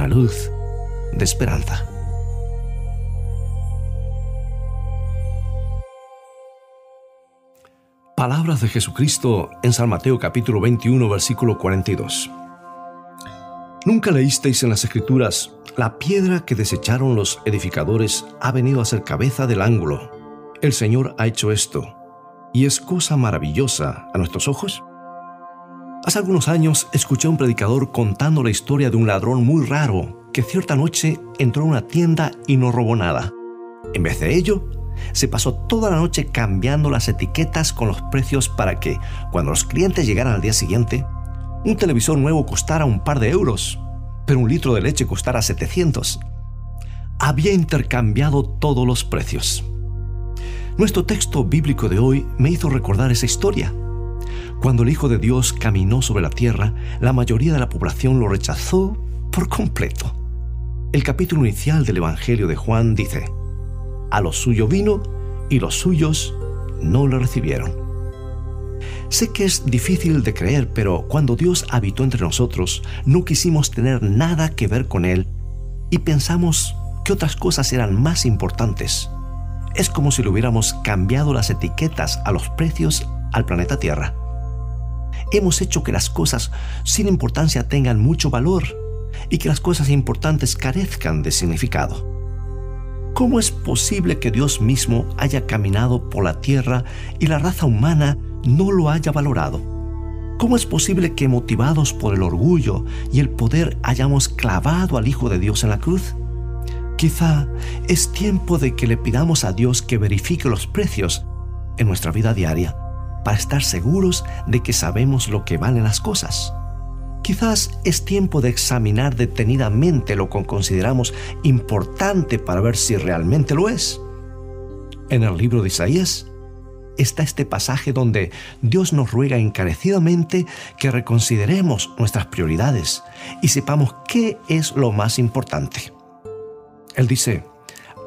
una luz de esperanza. Palabras de Jesucristo en San Mateo capítulo 21 versículo 42. ¿Nunca leísteis en las Escrituras, la piedra que desecharon los edificadores ha venido a ser cabeza del ángulo? El Señor ha hecho esto, y es cosa maravillosa a nuestros ojos. Hace algunos años escuché a un predicador contando la historia de un ladrón muy raro que cierta noche entró a una tienda y no robó nada. En vez de ello, se pasó toda la noche cambiando las etiquetas con los precios para que, cuando los clientes llegaran al día siguiente, un televisor nuevo costara un par de euros, pero un litro de leche costara 700. Había intercambiado todos los precios. Nuestro texto bíblico de hoy me hizo recordar esa historia. Cuando el Hijo de Dios caminó sobre la tierra, la mayoría de la población lo rechazó por completo. El capítulo inicial del Evangelio de Juan dice, a lo suyo vino y los suyos no lo recibieron. Sé que es difícil de creer, pero cuando Dios habitó entre nosotros, no quisimos tener nada que ver con Él y pensamos que otras cosas eran más importantes. Es como si le hubiéramos cambiado las etiquetas a los precios al planeta Tierra. Hemos hecho que las cosas sin importancia tengan mucho valor y que las cosas importantes carezcan de significado. ¿Cómo es posible que Dios mismo haya caminado por la tierra y la raza humana no lo haya valorado? ¿Cómo es posible que motivados por el orgullo y el poder hayamos clavado al Hijo de Dios en la cruz? Quizá es tiempo de que le pidamos a Dios que verifique los precios en nuestra vida diaria para estar seguros de que sabemos lo que valen las cosas. Quizás es tiempo de examinar detenidamente lo que consideramos importante para ver si realmente lo es. En el libro de Isaías está este pasaje donde Dios nos ruega encarecidamente que reconsideremos nuestras prioridades y sepamos qué es lo más importante. Él dice,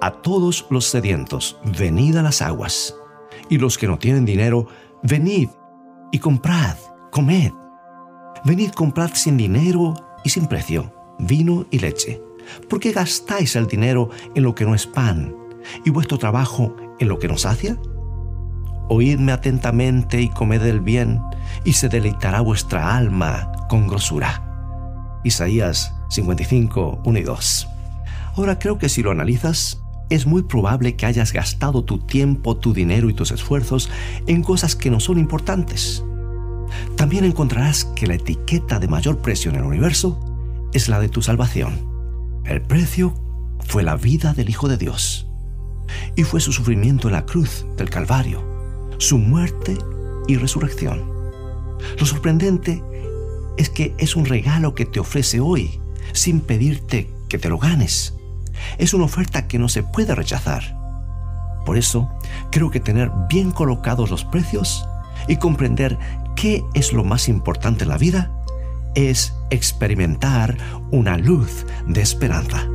a todos los sedientos, venid a las aguas, y los que no tienen dinero, venid y comprad, comed. Venid, comprad sin dinero y sin precio, vino y leche. ¿Por qué gastáis el dinero en lo que no es pan y vuestro trabajo en lo que no sacia? Oídme atentamente y comed el bien, y se deleitará vuestra alma con grosura. Isaías 55, 1 y 2. Ahora creo que si lo analizas, es muy probable que hayas gastado tu tiempo, tu dinero y tus esfuerzos en cosas que no son importantes también encontrarás que la etiqueta de mayor precio en el universo es la de tu salvación. El precio fue la vida del Hijo de Dios y fue su sufrimiento en la cruz del Calvario, su muerte y resurrección. Lo sorprendente es que es un regalo que te ofrece hoy sin pedirte que te lo ganes. Es una oferta que no se puede rechazar. Por eso, creo que tener bien colocados los precios y comprender qué es lo más importante en la vida es experimentar una luz de esperanza.